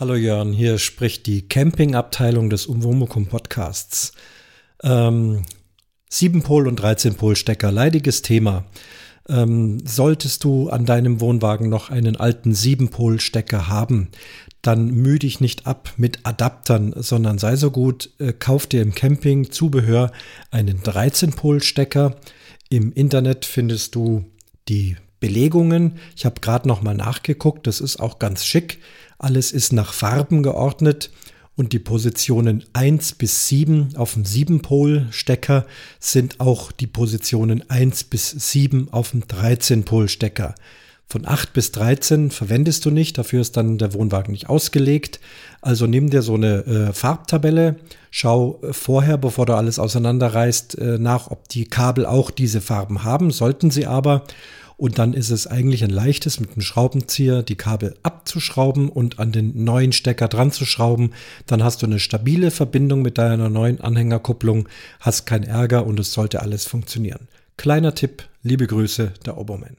Hallo Jörn, hier spricht die Campingabteilung des Umwomukum Podcasts. Ähm, 7-Pol und 13-Pol-Stecker, leidiges Thema. Ähm, solltest du an deinem Wohnwagen noch einen alten 7-Pol-Stecker haben, dann mühe dich nicht ab mit Adaptern, sondern sei so gut, äh, kauf dir im Camping Zubehör einen 13-Pol-Stecker. Im Internet findest du die Belegungen. Ich habe gerade noch mal nachgeguckt, das ist auch ganz schick. Alles ist nach Farben geordnet und die Positionen 1 bis 7 auf dem 7-Pol-Stecker sind auch die Positionen 1 bis 7 auf dem 13-Pol-Stecker. Von 8 bis 13 verwendest du nicht, dafür ist dann der Wohnwagen nicht ausgelegt. Also nimm dir so eine äh, Farbtabelle, schau vorher, bevor du alles auseinanderreißt, äh, nach, ob die Kabel auch diese Farben haben. Sollten sie aber, und dann ist es eigentlich ein leichtes, mit einem Schraubenzieher die Kabel abzuschrauben und an den neuen Stecker dran zu schrauben. Dann hast du eine stabile Verbindung mit deiner neuen Anhängerkupplung, hast keinen Ärger und es sollte alles funktionieren. Kleiner Tipp, liebe Grüße, der Obermann.